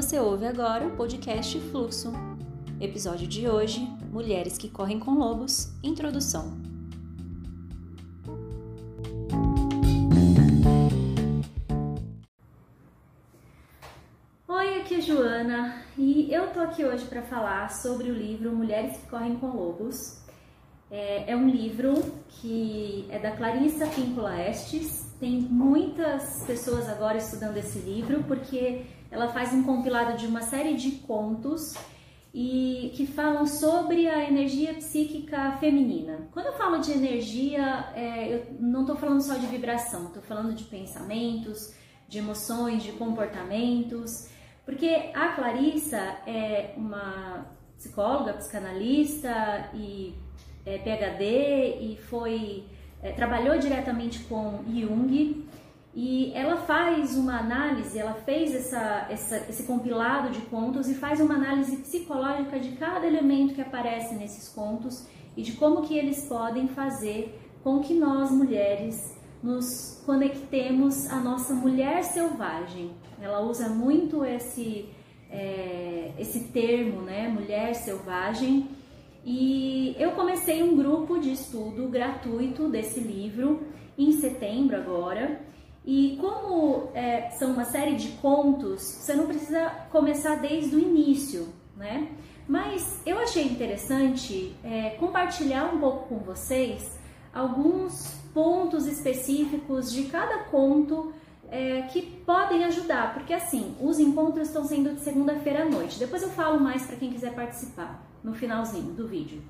Você ouve agora o podcast Fluxo. Episódio de hoje: Mulheres que correm com lobos. Introdução. Oi, aqui é Joana e eu tô aqui hoje para falar sobre o livro Mulheres que correm com lobos. É, é um livro que é da Clarissa Píncola Estes. Tem muitas pessoas agora estudando esse livro porque ela faz um compilado de uma série de contos e que falam sobre a energia psíquica feminina. Quando eu falo de energia, é, eu não estou falando só de vibração, estou falando de pensamentos, de emoções, de comportamentos, porque a Clarissa é uma psicóloga, psicanalista e é, PhD e foi é, trabalhou diretamente com Jung e ela faz uma análise, ela fez essa, essa, esse compilado de contos e faz uma análise psicológica de cada elemento que aparece nesses contos e de como que eles podem fazer com que nós mulheres nos conectemos à nossa mulher selvagem. Ela usa muito esse, é, esse termo, né, mulher selvagem. E eu comecei um grupo de estudo gratuito desse livro em setembro agora. E como é, são uma série de contos, você não precisa começar desde o início, né? Mas eu achei interessante é, compartilhar um pouco com vocês alguns pontos específicos de cada conto é, que podem ajudar, porque assim, os encontros estão sendo de segunda-feira à noite. Depois eu falo mais para quem quiser participar no finalzinho do vídeo.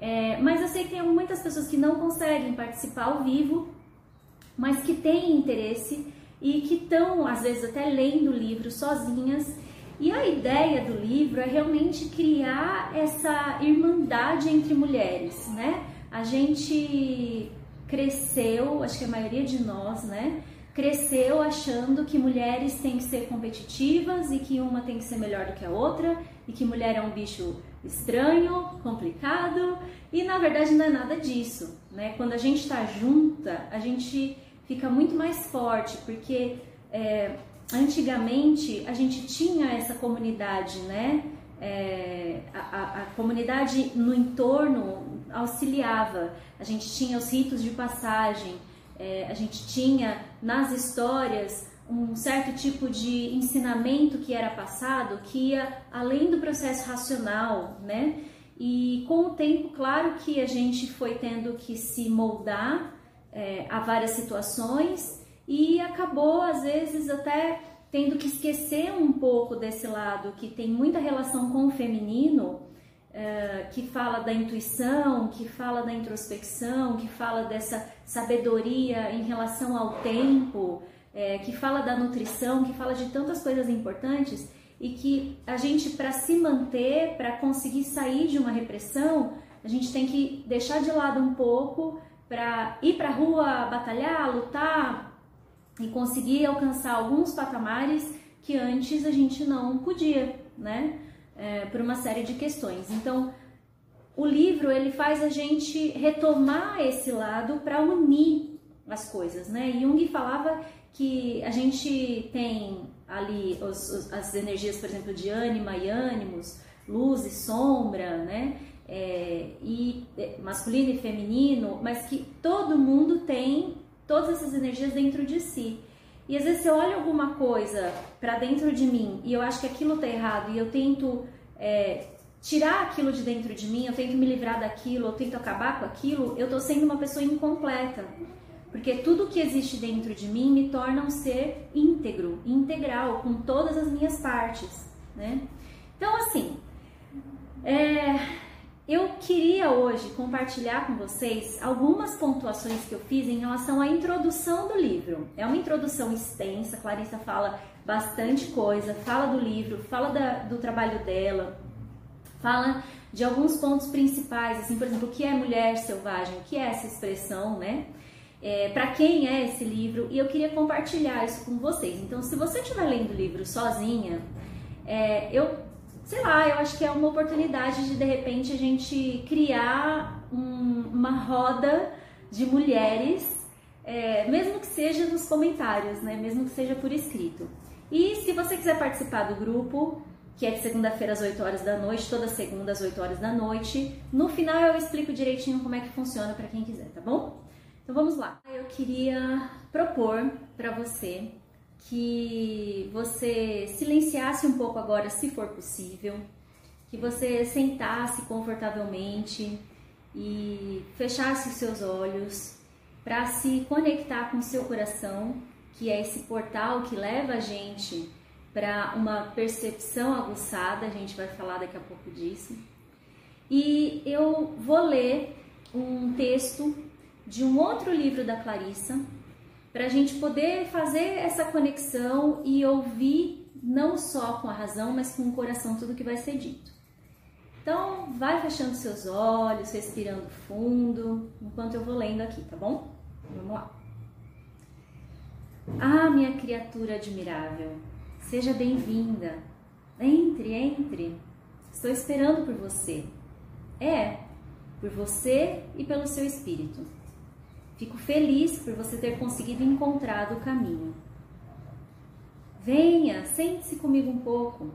É, mas eu sei que tem muitas pessoas que não conseguem participar ao vivo mas que têm interesse e que estão, às vezes, até lendo o livro sozinhas. E a ideia do livro é realmente criar essa irmandade entre mulheres, né? A gente cresceu, acho que a maioria de nós, né? Cresceu achando que mulheres têm que ser competitivas e que uma tem que ser melhor do que a outra e que mulher é um bicho estranho, complicado e na verdade não é nada disso, né? Quando a gente está junta, a gente fica muito mais forte, porque é, antigamente a gente tinha essa comunidade, né? É, a, a, comunidade no entorno auxiliava, a gente tinha os ritos de passagem, é, a gente tinha nas histórias um certo tipo de ensinamento que era passado que ia além do processo racional, né? E com o tempo, claro que a gente foi tendo que se moldar é, a várias situações e acabou, às vezes, até tendo que esquecer um pouco desse lado que tem muita relação com o feminino, é, que fala da intuição, que fala da introspecção, que fala dessa sabedoria em relação ao tempo, é, que fala da nutrição, que fala de tantas coisas importantes e que a gente, para se manter, para conseguir sair de uma repressão, a gente tem que deixar de lado um pouco para ir para a rua batalhar, lutar e conseguir alcançar alguns patamares que antes a gente não podia, né? É, por uma série de questões. Então, o livro ele faz a gente retomar esse lado para unir as coisas, né? Jung falava que a gente tem ali os, os, as energias, por exemplo, de ânima e ânimos, luz e sombra, né? É, e é, masculino e feminino, mas que todo mundo tem todas essas energias dentro de si. E às vezes você olha alguma coisa para dentro de mim e eu acho que aquilo tá errado e eu tento é, tirar aquilo de dentro de mim, eu tento me livrar daquilo, eu tento acabar com aquilo, eu tô sendo uma pessoa incompleta. Porque tudo que existe dentro de mim me torna um ser íntegro, integral, com todas as minhas partes, né? Então, assim, é, eu queria hoje compartilhar com vocês algumas pontuações que eu fiz em relação à introdução do livro. É uma introdução extensa, Clarissa fala bastante coisa, fala do livro, fala da, do trabalho dela, fala de alguns pontos principais, assim, por exemplo, o que é mulher selvagem, o que é essa expressão, né? É, para quem é esse livro e eu queria compartilhar isso com vocês. Então, se você estiver lendo o livro sozinha, é, eu sei lá, eu acho que é uma oportunidade de de repente a gente criar um, uma roda de mulheres, é, mesmo que seja nos comentários, né? Mesmo que seja por escrito. E se você quiser participar do grupo, que é de segunda-feira às 8 horas da noite, toda segunda às 8 horas da noite, no final eu explico direitinho como é que funciona para quem quiser, tá bom? Então vamos lá. Eu queria propor para você que você silenciasse um pouco agora, se for possível, que você sentasse confortavelmente e fechasse os seus olhos para se conectar com o seu coração, que é esse portal que leva a gente para uma percepção aguçada, a gente vai falar daqui a pouco disso. E eu vou ler um texto de um outro livro da Clarissa, para a gente poder fazer essa conexão e ouvir não só com a razão, mas com o coração tudo que vai ser dito. Então, vai fechando seus olhos, respirando fundo, enquanto eu vou lendo aqui, tá bom? Vamos lá. Ah, minha criatura admirável, seja bem-vinda. Entre, entre. Estou esperando por você. É, por você e pelo seu espírito. Fico feliz por você ter conseguido encontrar o caminho. Venha, sente-se comigo um pouco.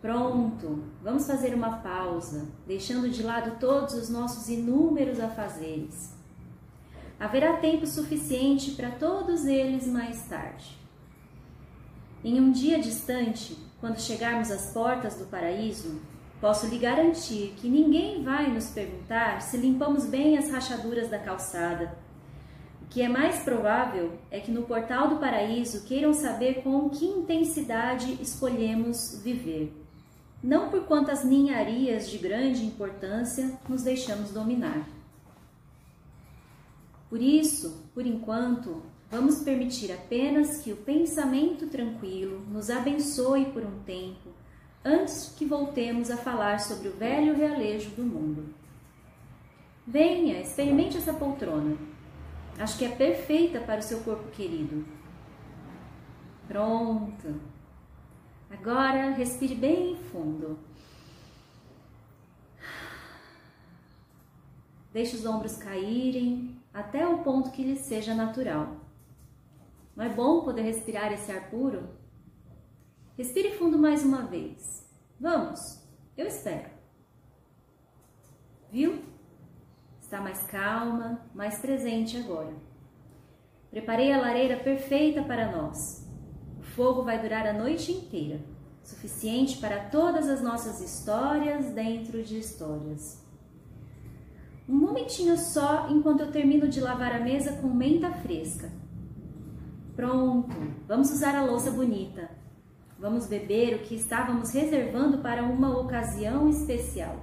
Pronto, vamos fazer uma pausa, deixando de lado todos os nossos inúmeros afazeres. Haverá tempo suficiente para todos eles mais tarde. Em um dia distante, quando chegarmos às portas do paraíso, posso lhe garantir que ninguém vai nos perguntar se limpamos bem as rachaduras da calçada. O que é mais provável é que no portal do paraíso queiram saber com que intensidade escolhemos viver. Não por quantas ninharias de grande importância nos deixamos dominar. Por isso, por enquanto, vamos permitir apenas que o pensamento tranquilo nos abençoe por um tempo antes que voltemos a falar sobre o velho realejo do mundo. Venha, experimente essa poltrona. Acho que é perfeita para o seu corpo querido. Pronto. Agora respire bem fundo. Deixe os ombros caírem até o ponto que lhe seja natural. Não é bom poder respirar esse ar puro? Respire fundo mais uma vez. Vamos, eu espero. Viu? Está mais calma, mais presente agora. Preparei a lareira perfeita para nós. O fogo vai durar a noite inteira, suficiente para todas as nossas histórias dentro de histórias. Um momentinho só enquanto eu termino de lavar a mesa com menta fresca. Pronto, vamos usar a louça bonita. Vamos beber o que estávamos reservando para uma ocasião especial.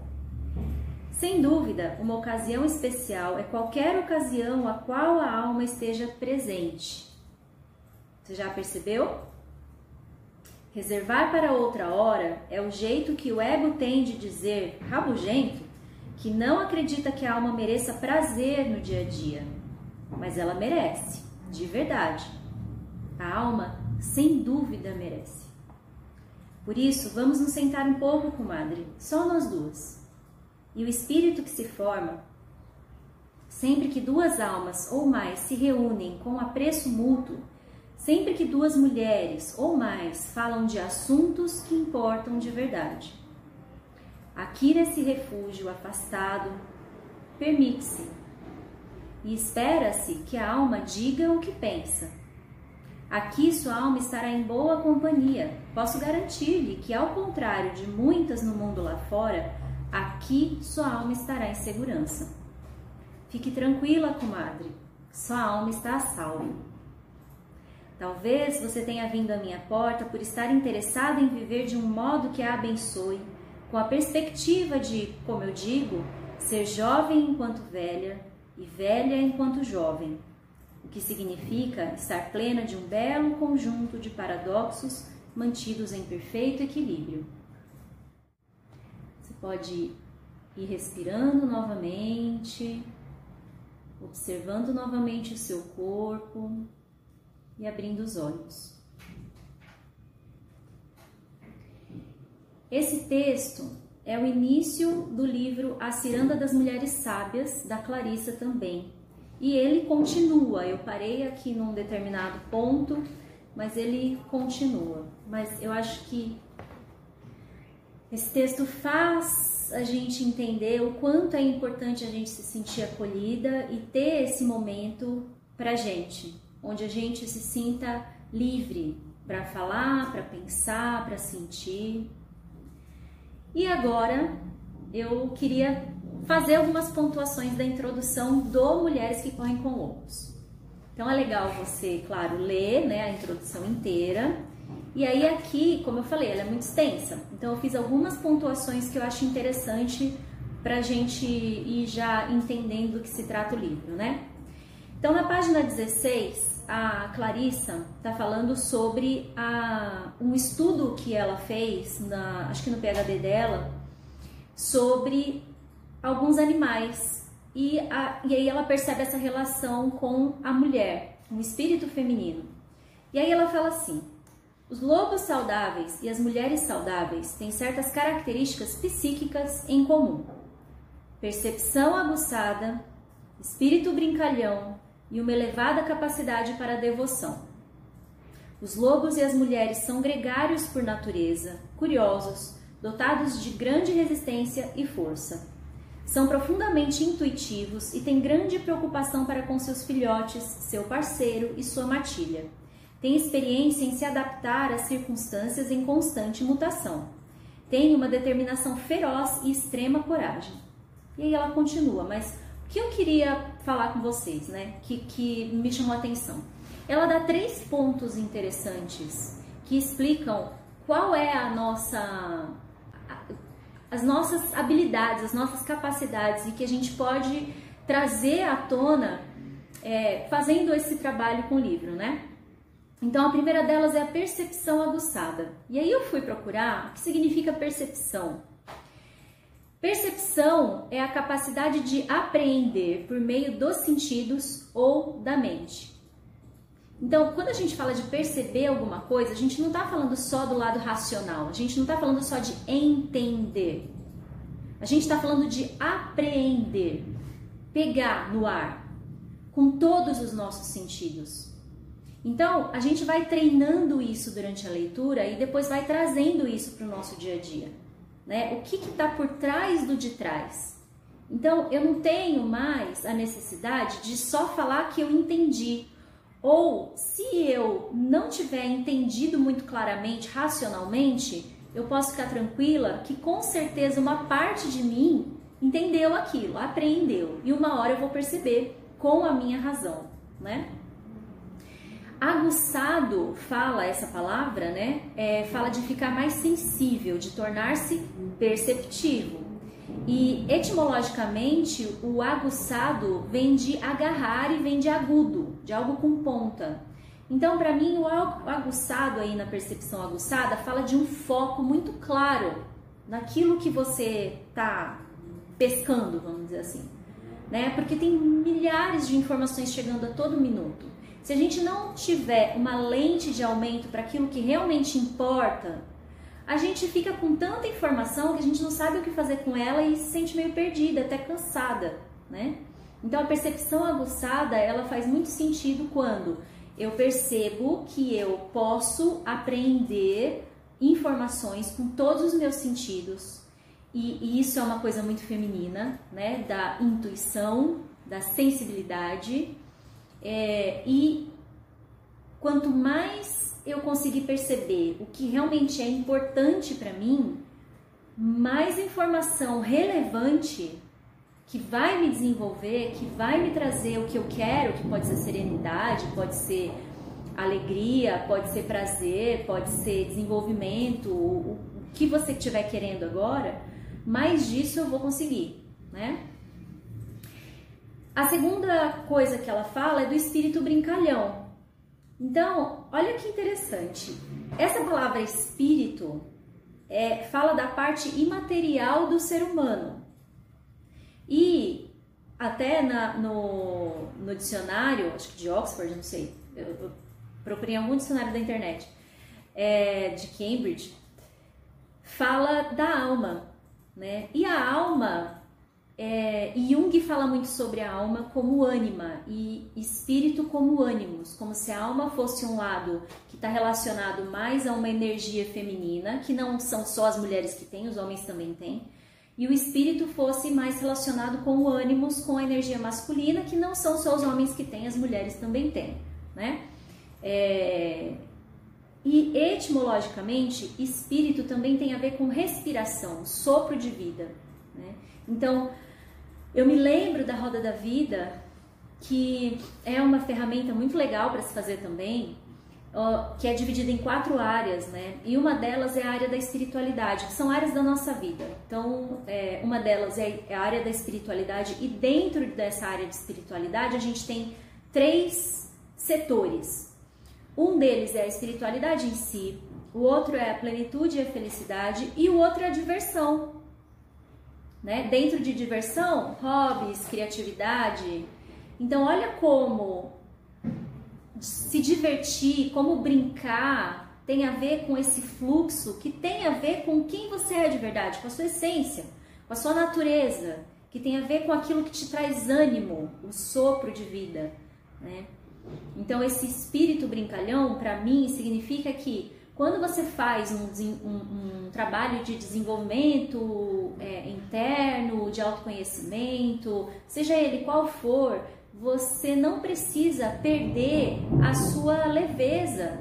Sem dúvida, uma ocasião especial é qualquer ocasião a qual a alma esteja presente. Você já percebeu? Reservar para outra hora é o jeito que o ego tem de dizer, rabugento, que não acredita que a alma mereça prazer no dia a dia. Mas ela merece, de verdade. A alma, sem dúvida, merece. Por isso, vamos nos sentar um pouco, comadre, só nós duas. E o espírito que se forma, sempre que duas almas ou mais se reúnem com apreço mútuo, sempre que duas mulheres ou mais falam de assuntos que importam de verdade. Aqui nesse refúgio afastado, permite-se e espera-se que a alma diga o que pensa Aqui sua alma estará em boa companhia. Posso garantir-lhe que, ao contrário de muitas no mundo lá fora, aqui sua alma estará em segurança. Fique tranquila, comadre. Sua alma está a salvo. Talvez você tenha vindo à minha porta por estar interessada em viver de um modo que a abençoe, com a perspectiva de, como eu digo, ser jovem enquanto velha e velha enquanto jovem o que significa estar plena de um belo conjunto de paradoxos mantidos em perfeito equilíbrio. Você pode ir respirando novamente, observando novamente o seu corpo e abrindo os olhos. Esse texto é o início do livro A Ciranda das Mulheres Sábias, da Clarissa também, e ele continua. Eu parei aqui num determinado ponto mas ele continua. Mas eu acho que esse texto faz a gente entender o quanto é importante a gente se sentir acolhida e ter esse momento pra gente, onde a gente se sinta livre para falar, para pensar, para sentir. E agora eu queria fazer algumas pontuações da introdução do Mulheres que Correm com Lobos. Então é legal você, claro, ler né, a introdução inteira. E aí aqui, como eu falei, ela é muito extensa. Então eu fiz algumas pontuações que eu acho interessante para a gente ir já entendendo do que se trata o livro, né? Então na página 16, a Clarissa está falando sobre a, um estudo que ela fez, na, acho que no PhD dela, sobre alguns animais. E, a, e aí ela percebe essa relação com a mulher, o espírito feminino. E aí ela fala assim: os lobos saudáveis e as mulheres saudáveis têm certas características psíquicas em comum: percepção aguçada, espírito brincalhão e uma elevada capacidade para a devoção. Os lobos e as mulheres são gregários por natureza, curiosos, dotados de grande resistência e força. São profundamente intuitivos e têm grande preocupação para com seus filhotes, seu parceiro e sua matilha. Têm experiência em se adaptar às circunstâncias em constante mutação. Têm uma determinação feroz e extrema coragem. E aí ela continua, mas o que eu queria falar com vocês, né? Que, que me chamou a atenção. Ela dá três pontos interessantes que explicam qual é a nossa as nossas habilidades, as nossas capacidades e que a gente pode trazer à tona é, fazendo esse trabalho com o livro, né? Então a primeira delas é a percepção aguçada. E aí eu fui procurar o que significa percepção. Percepção é a capacidade de apreender por meio dos sentidos ou da mente. Então, quando a gente fala de perceber alguma coisa, a gente não está falando só do lado racional, a gente não está falando só de entender. A gente está falando de apreender, pegar no ar, com todos os nossos sentidos. Então, a gente vai treinando isso durante a leitura e depois vai trazendo isso para o nosso dia a dia. Né? O que está por trás do de trás? Então, eu não tenho mais a necessidade de só falar que eu entendi ou se eu não tiver entendido muito claramente, racionalmente, eu posso ficar tranquila que com certeza uma parte de mim entendeu aquilo, apreendeu, e uma hora eu vou perceber com a minha razão, né? Aguçado fala essa palavra, né? É, fala de ficar mais sensível, de tornar-se perceptivo. E etimologicamente, o aguçado vem de agarrar e vem de agudo, de algo com ponta. Então, para mim, o aguçado aí na percepção aguçada fala de um foco muito claro naquilo que você está pescando, vamos dizer assim. Né? Porque tem milhares de informações chegando a todo minuto. Se a gente não tiver uma lente de aumento para aquilo que realmente importa, a gente fica com tanta informação que a gente não sabe o que fazer com ela e se sente meio perdida, até cansada, né? Então a percepção aguçada, ela faz muito sentido quando eu percebo que eu posso aprender informações com todos os meus sentidos. E, e isso é uma coisa muito feminina, né? Da intuição, da sensibilidade. É, e quanto mais eu conseguir perceber o que realmente é importante para mim, mais informação relevante que vai me desenvolver, que vai me trazer o que eu quero, que pode ser serenidade, pode ser alegria, pode ser prazer, pode ser desenvolvimento, o, que você estiver querendo agora, mais disso eu vou conseguir, né? A segunda coisa que ela fala é do espírito brincalhão. Então, olha que interessante. Essa palavra espírito é, fala da parte imaterial do ser humano. E até na, no, no dicionário, acho que de Oxford, não sei, eu, eu procurei algum dicionário da internet, é, de Cambridge, fala da alma, né? E a alma é, Jung fala muito sobre a alma como ânima e espírito como ânimos, como se a alma fosse um lado que está relacionado mais a uma energia feminina, que não são só as mulheres que têm, os homens também têm, e o espírito fosse mais relacionado com o ânimos, com a energia masculina, que não são só os homens que têm, as mulheres também têm, né? É, e etimologicamente, espírito também tem a ver com respiração, sopro de vida. Né? Então, eu me lembro da Roda da Vida, que é uma ferramenta muito legal para se fazer também, que é dividida em quatro áreas, né? E uma delas é a área da espiritualidade, que são áreas da nossa vida. Então, é, uma delas é, a área da espiritualidade, e dentro dessa área de espiritualidade a gente tem três setores. Um deles é a espiritualidade em si, o outro é a plenitude e a felicidade, e o outro é a diversão, né? Dentro de diversão, hobbies, criatividade. Então, olha como se divertir, como brincar, tem a ver com esse fluxo que tem a ver com quem você é de verdade, com a sua essência, com a sua natureza, que tem a ver com aquilo que te traz ânimo, o sopro de vida, né? Então, esse espírito brincalhão, para mim, significa que quando você faz um, um, um trabalho de desenvolvimento é, interno, de autoconhecimento, seja ele qual for, você não precisa perder a sua leveza.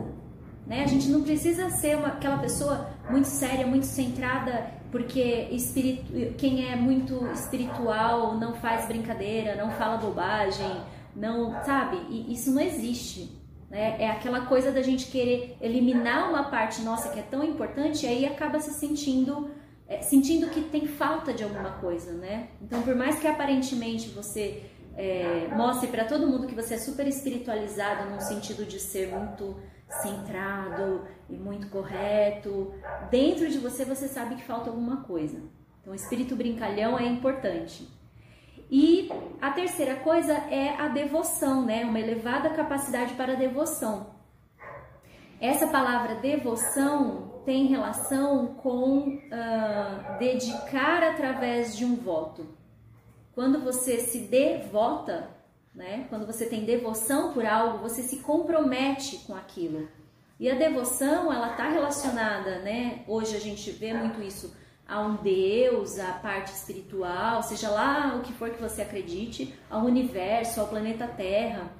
Né? A gente não precisa ser uma, aquela pessoa muito séria, muito centrada, porque espiritu, quem é muito espiritual não faz brincadeira, não fala bobagem, não sabe? E isso não existe. Né? É aquela coisa da gente querer eliminar uma parte nossa que é tão importante e aí acaba se sentindo é, sentindo que tem falta de alguma coisa, né? Então, por mais que aparentemente você é, mostre para todo mundo que você é super espiritualizado no sentido de ser muito centrado e muito correto, dentro de você você sabe que falta alguma coisa. Então, espírito brincalhão é importante. E a terceira coisa é a devoção, né? Uma elevada capacidade para devoção. Essa palavra devoção tem relação com uh, dedicar através de um voto. Quando você se devota, né? Quando você tem devoção por algo, você se compromete com aquilo. E a devoção, ela está relacionada, né? Hoje a gente vê muito isso a um Deus, a parte espiritual, seja lá o que for que você acredite, ao universo, ao planeta Terra.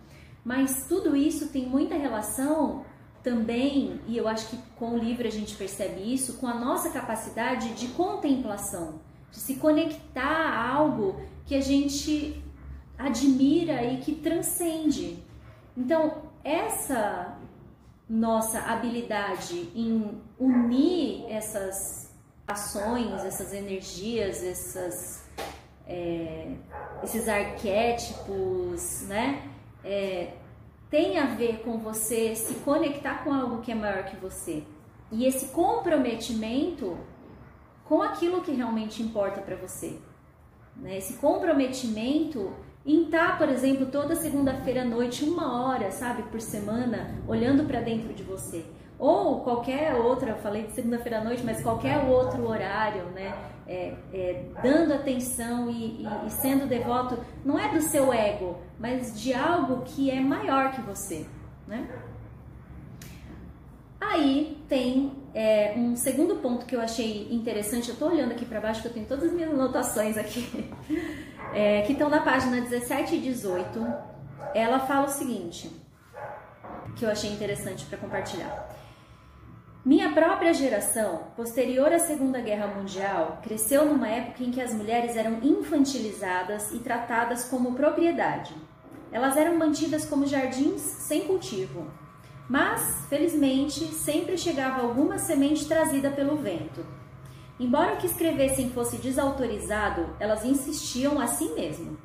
Mas tudo isso tem muita relação também, e eu acho que com o livro a gente percebe isso, com a nossa capacidade de contemplação, de se conectar a algo que a gente admira e que transcende. Então, essa nossa habilidade em unir essas ações, essas energias, essas, é, esses arquétipos, né? É, tem a ver com você se conectar com algo que é maior que você. E esse comprometimento com aquilo que realmente importa para você. Né? Esse comprometimento em estar, tá, por exemplo, toda segunda-feira à noite, uma hora, sabe, por semana, olhando para dentro de você ou qualquer outra, falei de segunda-feira à noite, mas qualquer outro horário, né? É, é, dando atenção e, e, e, sendo devoto, não é do seu ego, mas de algo que é maior que você, né? Aí tem é, um segundo ponto que eu achei interessante, eu tô olhando aqui para baixo que eu tenho todas as minhas anotações aqui, é, que estão na página 17 e 18. Ela fala o seguinte, que eu achei interessante para compartilhar. Própria geração, posterior à Segunda Guerra Mundial, cresceu numa época em que as mulheres eram infantilizadas e tratadas como propriedade. Elas eram mantidas como jardins sem cultivo. Mas, felizmente, sempre chegava alguma semente trazida pelo vento. Embora o que escrevessem fosse desautorizado, elas insistiam assim mesmo.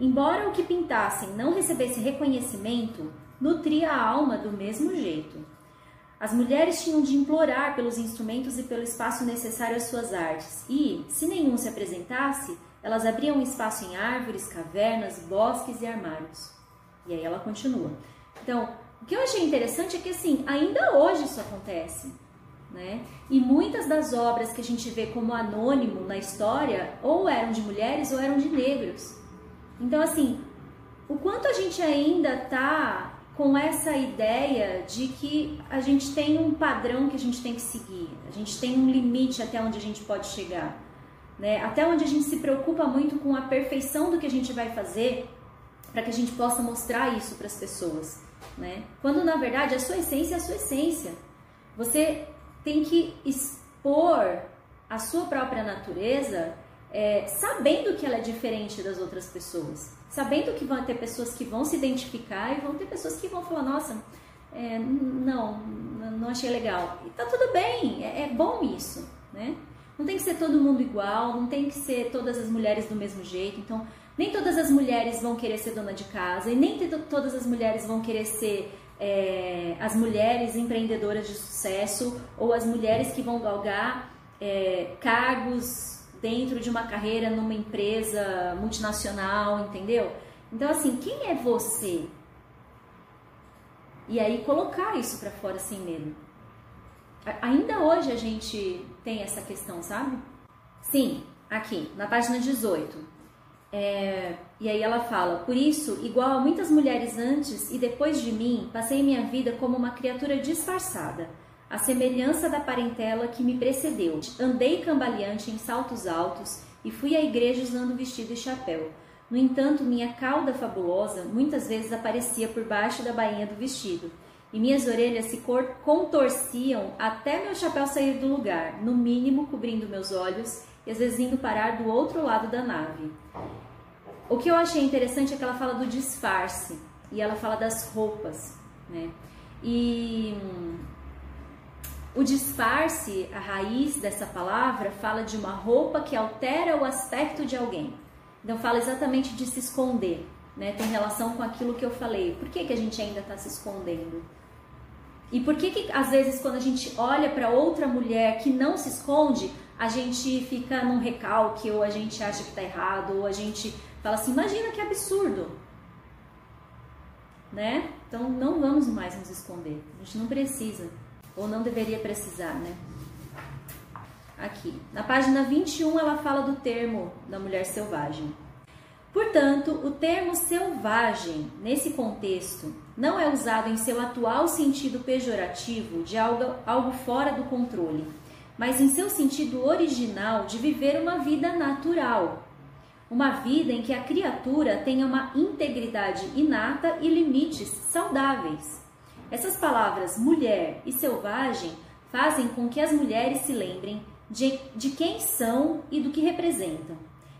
Embora o que pintassem não recebesse reconhecimento, nutria a alma do mesmo jeito. As mulheres tinham de implorar pelos instrumentos e pelo espaço necessário às suas artes, e, se nenhum se apresentasse, elas abriam espaço em árvores, cavernas, bosques e armários. E aí ela continua. Então, o que eu achei interessante é que assim, ainda hoje isso acontece. né? E muitas das obras que a gente vê como anônimo na história ou eram de mulheres ou eram de negros. Então, assim, o quanto a gente ainda tá com essa ideia de que a gente tem um padrão que a gente tem que seguir, a gente tem um limite até onde a gente pode chegar, né? Até onde a gente se preocupa muito com a perfeição do que a gente vai fazer para que a gente possa mostrar isso para as pessoas, né? Quando na verdade a sua essência é a sua essência. Você tem que expor a sua própria natureza é, sabendo que ela é diferente das outras pessoas, sabendo que vão ter pessoas que vão se identificar e vão ter pessoas que vão falar, nossa, é, não, não achei legal. E tá tudo bem, é, é bom isso, né? Não tem que ser todo mundo igual, não tem que ser todas as mulheres do mesmo jeito. Então, nem todas as mulheres vão querer ser dona de casa e nem todas as mulheres vão querer ser é, as mulheres empreendedoras de sucesso ou as mulheres que vão galgar é, cargos dentro de uma carreira numa empresa multinacional, entendeu? Então, assim, quem é você? E aí colocar isso para fora sem medo. Ainda hoje a gente tem essa questão, sabe? Sim, aqui, na página 18. É, e aí ela fala: Por isso, igual a muitas mulheres antes e depois de mim, passei minha vida como uma criatura disfarçada, a semelhança da parentela que me precedeu. Andei cambaleante em saltos altos e fui à igreja usando vestido e chapéu. No entanto, minha cauda fabulosa muitas vezes aparecia por baixo da bainha do vestido, e minhas orelhas se contorciam até meu chapéu sair do lugar, no mínimo cobrindo meus olhos e às vezes indo parar do outro lado da nave. O que eu achei interessante é que ela fala do disfarce e ela fala das roupas, né? E hum, o disfarce, a raiz dessa palavra, fala de uma roupa que altera o aspecto de alguém. Então fala exatamente de se esconder, né? Tem relação com aquilo que eu falei. Por que, que a gente ainda está se escondendo? E por que, que às vezes quando a gente olha para outra mulher que não se esconde, a gente fica num recalque ou a gente acha que está errado ou a gente Fala assim, imagina que absurdo. Né? Então não vamos mais nos esconder. A gente não precisa. Ou não deveria precisar, né? Aqui. Na página 21 ela fala do termo da mulher selvagem. Portanto, o termo selvagem, nesse contexto, não é usado em seu atual sentido pejorativo de algo, algo fora do controle, mas em seu sentido original de viver uma vida natural, uma vida em que a criatura tenha uma integridade inata e limites saudáveis. Essas palavras mulher e selvagem fazem com que as mulheres se lembrem de, de quem são e do que representam.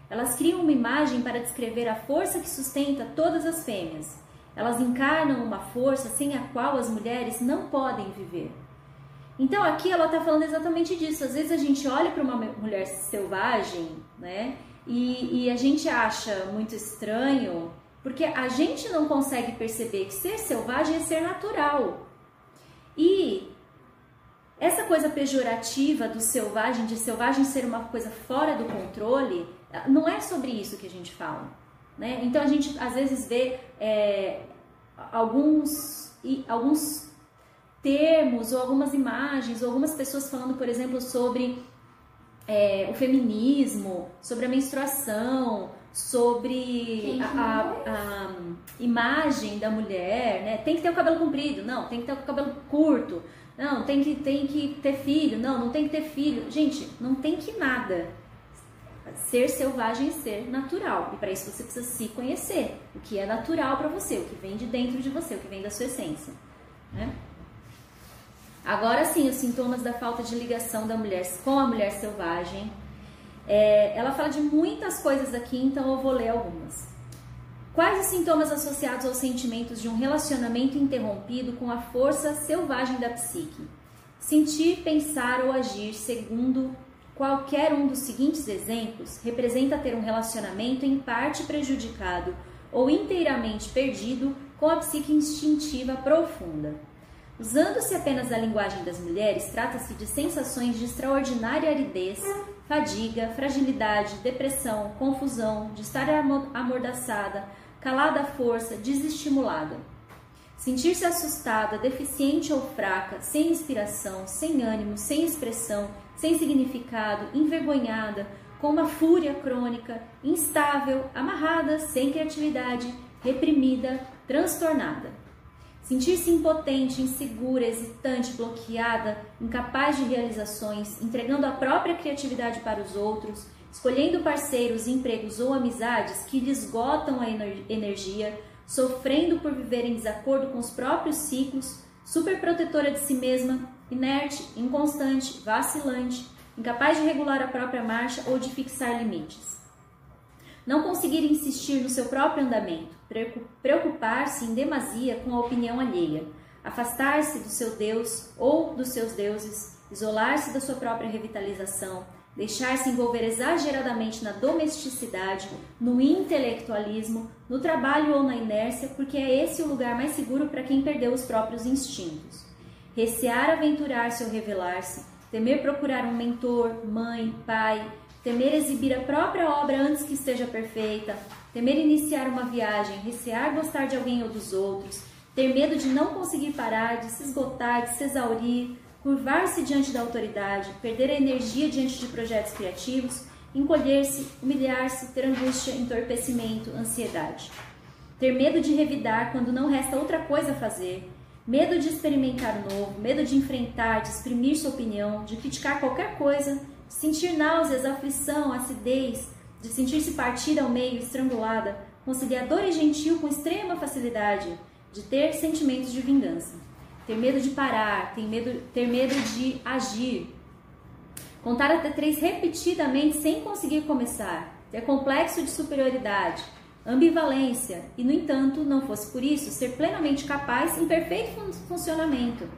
Elas criam uma imagem para descrever a força que sustenta todas as fêmeas. Elas encarnam uma força sem a qual as mulheres não podem viver. Então aqui ela está falando exatamente disso. Às vezes a gente olha para uma mulher selvagem, né? E, e a gente acha muito estranho porque a gente não consegue perceber que ser selvagem é ser natural. E essa coisa pejorativa do selvagem, de selvagem ser uma coisa fora do controle, não é sobre isso que a gente fala. Né? Então a gente às vezes vê é, alguns, alguns termos ou algumas imagens, ou algumas pessoas falando, por exemplo, sobre é, o feminismo, sobre a menstruação, sobre a, a, a, imagem da mulher, né? Tem que ter o cabelo comprido, não, tem que ter o cabelo curto, não, tem que, tem que ter filho, não, não tem que ter filho. Gente, não tem que nada. Ser selvagem e ser natural. E para isso você precisa se conhecer. O que é natural para você, o que vem de dentro de você, o que vem da sua essência. Né? Agora sim, os sintomas da falta de ligação da mulher com a mulher selvagem. É, ela fala de muitas coisas aqui, então eu vou ler algumas. Quais os sintomas associados aos sentimentos de um relacionamento interrompido com a força selvagem da psique? Sentir, pensar ou agir segundo qualquer um dos seguintes exemplos representa ter um relacionamento em parte prejudicado ou inteiramente perdido com a psique instintiva profunda. Usando-se apenas da linguagem das mulheres, trata-se de sensações de extraordinária aridez, fadiga, fragilidade, depressão, confusão, de estar amordaçada, calada à força, desestimulada. Sentir-se assustada, deficiente ou fraca, sem inspiração, sem ânimo, sem expressão, sem significado, envergonhada, com uma fúria crônica, instável, amarrada, sem criatividade, reprimida, transtornada. Sentir-se impotente, insegura, hesitante, bloqueada, incapaz de realizações, entregando a própria criatividade para os outros, escolhendo parceiros, empregos ou amizades que lhe esgotam a energia, sofrendo por viver em desacordo com os próprios ciclos, superprotetora de si mesma, inerte, inconstante, vacilante, incapaz de regular a própria marcha ou de fixar limites. Não conseguir insistir no seu próprio andamento, preocupar-se em demasia com a opinião alheia, afastar-se do seu Deus ou dos seus deuses, isolar-se da sua própria revitalização, deixar-se envolver exageradamente na domesticidade, no intelectualismo, no trabalho ou na inércia, porque é esse o lugar mais seguro para quem perdeu os próprios instintos. Recear aventurar-se ou revelar-se, temer procurar um mentor, mãe, pai, temer exibir a própria obra antes que esteja perfeita, temer iniciar uma viagem, recear gostar de alguém ou dos outros, ter medo de não conseguir parar, de se esgotar, de se exaurir, curvar-se diante da autoridade, perder a energia diante de projetos criativos, encolher-se, humilhar-se, ter angústia, entorpecimento, ansiedade. Ter medo de revidar quando não resta outra coisa a fazer, medo de experimentar o novo, medo de enfrentar, de exprimir sua opinião, de criticar qualquer coisa, sentir náuseas, aflição, acidez, de sentir-se partida ao meio, estrangulada, conciliadora e gentil com extrema facilidade, de ter sentimentos de vingança ter medo de parar, ter medo, ter medo de agir, contar até três repetidamente sem conseguir começar, ter complexo de superioridade, ambivalência e, no entanto, não fosse por isso, ser plenamente capaz em perfeito funcionamento.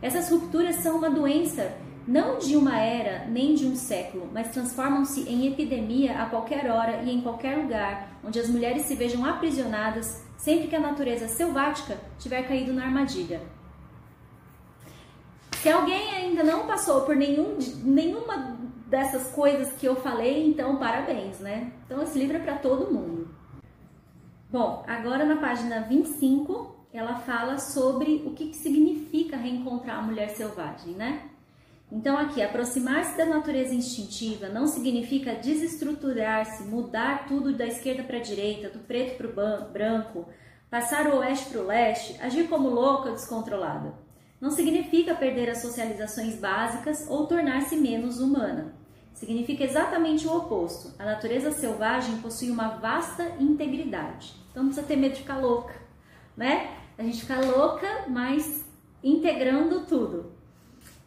Essas rupturas são uma doença não de uma era nem de um século, mas transformam-se em epidemia a qualquer hora e em qualquer lugar, onde as mulheres se vejam aprisionadas sempre que a natureza selvática tiver caído na armadilha. Se alguém ainda não passou por nenhum, nenhuma dessas coisas que eu falei, então parabéns, né? Então esse livro é para todo mundo. Bom, agora na página 25, ela fala sobre o que, que significa reencontrar a mulher selvagem, né? Então aqui, aproximar-se da natureza instintiva não significa desestruturar-se, mudar tudo da esquerda para a direita, do preto para o branco, passar o oeste para o leste, agir como louca ou descontrolada não significa perder as socializações básicas ou tornar-se menos humana. Significa exatamente o oposto. A natureza selvagem possui uma vasta integridade. Então não precisa ter medo de ficar louca, né? A gente fica louca, mas integrando tudo.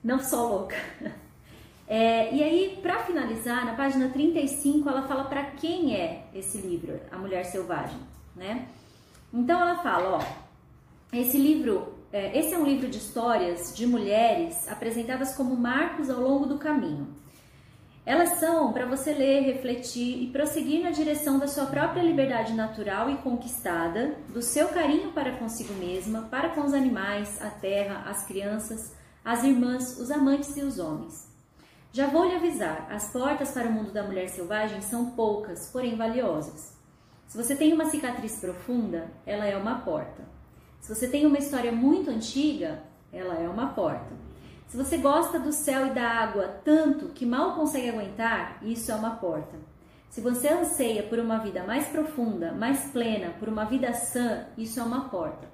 Não só louca. É, e aí, para finalizar, na página 35, ela fala para quem é esse livro, A Mulher Selvagem, né? Então ela fala, ó, esse livro é, esse é um livro de histórias de mulheres apresentadas como marcos ao longo do caminho. Elas são para você ler, refletir e prosseguir na direção da sua própria liberdade natural e conquistada, do seu carinho para consigo mesma, para com os animais, a terra, as crianças, as irmãs, os amantes e os homens. Já vou lhe avisar: as portas para o mundo da mulher selvagem são poucas, porém valiosas. Se você tem uma cicatriz profunda, ela é uma porta. Se você tem uma história muito antiga, ela é uma porta. Se você gosta do céu e da água tanto que mal consegue aguentar, isso é uma porta. Se você anseia por uma vida mais profunda, mais plena, por uma vida sã, isso é uma porta.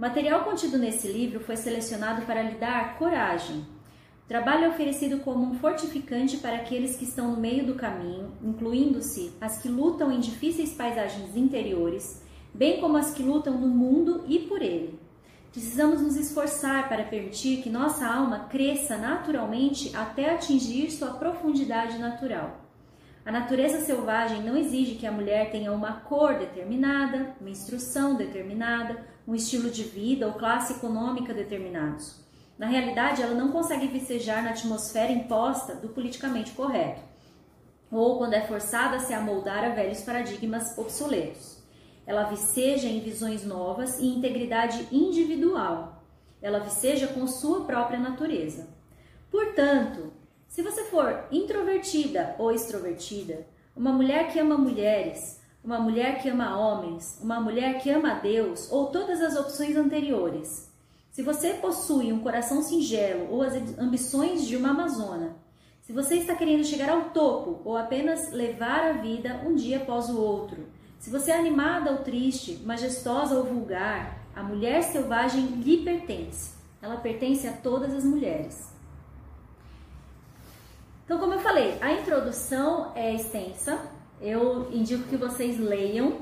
O material contido nesse livro foi selecionado para lhe dar coragem. O trabalho é oferecido como um fortificante para aqueles que estão no meio do caminho, incluindo-se as que lutam em difíceis paisagens interiores bem como as que lutam no mundo e por ele. Precisamos nos esforçar para permitir que nossa alma cresça naturalmente até atingir sua profundidade natural. A natureza selvagem não exige que a mulher tenha uma cor determinada, uma instrução determinada, um estilo de vida ou classe econômica determinados. Na realidade, ela não consegue vicejar na atmosfera imposta do politicamente correto, ou quando é forçada a se amoldar a velhos paradigmas obsoletos. Ela viceja em visões novas e integridade individual. Ela viceja com sua própria natureza. Portanto, se você for introvertida ou extrovertida, uma mulher que ama mulheres, uma mulher que ama homens, uma mulher que ama Deus ou todas as opções anteriores. Se você possui um coração singelo ou as ambições de uma amazona, se você está querendo chegar ao topo ou apenas levar a vida um dia após o outro, se você é animada ou triste, majestosa ou vulgar, a mulher selvagem lhe pertence. Ela pertence a todas as mulheres. Então, como eu falei, a introdução é extensa. Eu indico que vocês leiam.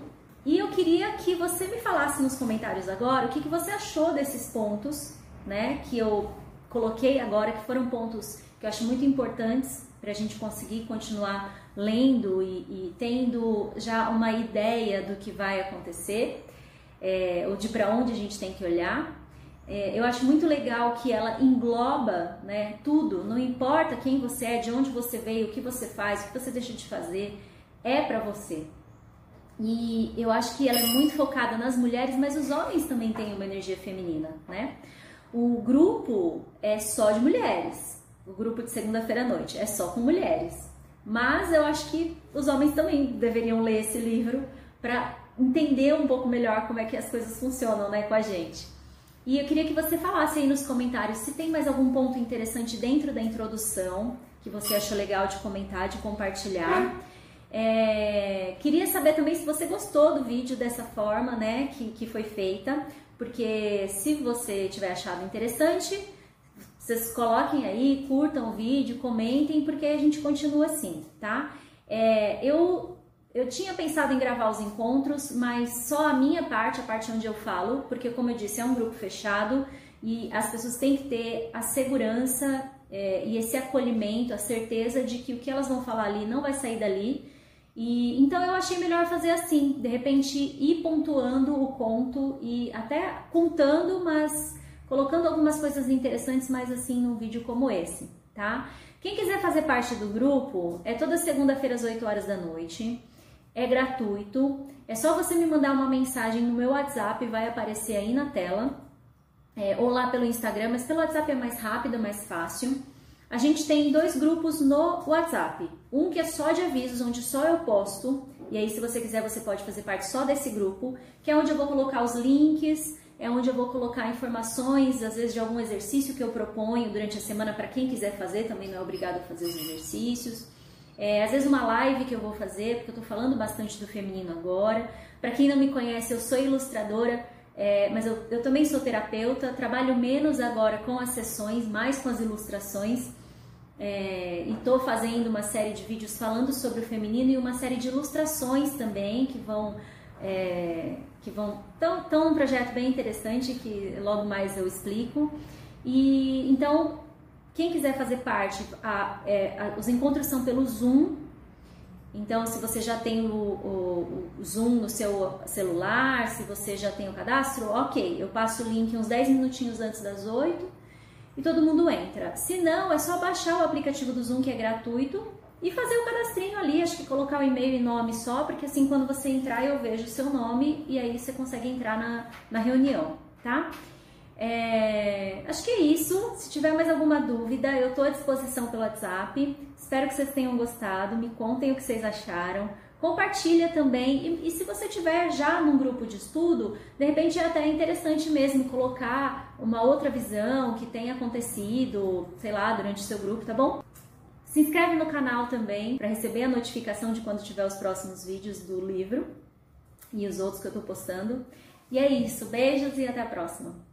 E eu queria que você me falasse nos comentários agora o que, que você achou desses pontos, né? Que eu coloquei agora, que foram pontos que eu acho muito importantes para a gente conseguir continuar lendo e, e, tendo já uma ideia do que vai acontecer, é, ou de para onde a gente tem que olhar. É, eu acho muito legal que ela engloba né, tudo, não importa quem você é, de onde você veio, o que você faz, o que você deixa de fazer, é para você. E eu acho que ela é muito focada nas mulheres, mas os homens também têm uma energia feminina, né? O grupo é só de mulheres, o grupo de segunda-feira à noite é só com mulheres. Mas eu acho que os homens também deveriam ler esse livro para entender um pouco melhor como é que as coisas funcionam né, com a gente. E eu queria que você falasse aí nos comentários se tem mais algum ponto interessante dentro da introdução que você achou legal de comentar, de compartilhar. É, queria saber também se você gostou do vídeo dessa forma, né, que, que foi feita, porque se você tiver achado interessante, vocês coloquem aí, curtam o vídeo, comentem, porque a gente continua assim, tá? É, eu eu tinha pensado em gravar os encontros, mas só a minha parte, a parte onde eu falo, porque como eu disse, é um grupo fechado e as pessoas têm que ter a segurança é, e esse acolhimento, a certeza de que o que elas vão falar ali não vai sair dali. E então eu achei melhor fazer assim, de repente ir pontuando o conto e até contando, mas colocando algumas coisas interessantes mais assim num vídeo como esse, tá? Quem quiser fazer parte do grupo, é toda segunda-feira às 8 horas da noite é gratuito. É só você me mandar uma mensagem no meu WhatsApp, vai aparecer aí na tela, é, ou lá pelo Instagram, mas pelo WhatsApp é mais rápido, mais fácil. A gente tem dois grupos no WhatsApp. Um que é só de avisos, onde só eu posto, e aí se você quiser você pode fazer parte só desse grupo, que é onde eu vou colocar os links, é onde eu vou colocar informações, às vezes de algum exercício que eu proponho durante a semana para quem quiser fazer, também não é obrigado a fazer os exercícios. É, às vezes uma live que eu vou fazer, porque eu estou falando bastante do feminino agora. Para quem não me conhece, eu sou ilustradora, é, mas eu, eu também sou terapeuta. Trabalho menos agora com as sessões, mais com as ilustrações. É, e estou fazendo uma série de vídeos falando sobre o feminino e uma série de ilustrações também que vão é, que vão tão, tão um projeto bem interessante que logo mais eu explico e então quem quiser fazer parte, a, é, a, os encontros são pelo Zoom. Então, se você já tem o, o, o, Zoom no seu celular, se você já tem o cadastro, ok, eu passo o link uns 10 minutinhos antes das 8 e todo mundo entra. Se não, é só baixar o aplicativo do Zoom que é gratuito e fazer o cadastrinho ali, acho que colocar o e-mail e nome só, porque assim quando você entrar eu vejo o seu nome e aí você consegue entrar na, na reunião, tá? É, acho que é isso. Se tiver mais alguma dúvida, eu estou à disposição pelo WhatsApp. Espero que vocês tenham gostado. Me contem o que vocês acharam. Compartilha também. E, e se você tiver já num grupo de estudo, de repente é até interessante mesmo colocar uma outra visão que tenha acontecido, sei lá, durante o seu grupo, tá bom? Se inscreve no canal também para receber a notificação de quando tiver os próximos vídeos do livro e os outros que eu estou postando. E é isso. Beijos e até a próxima.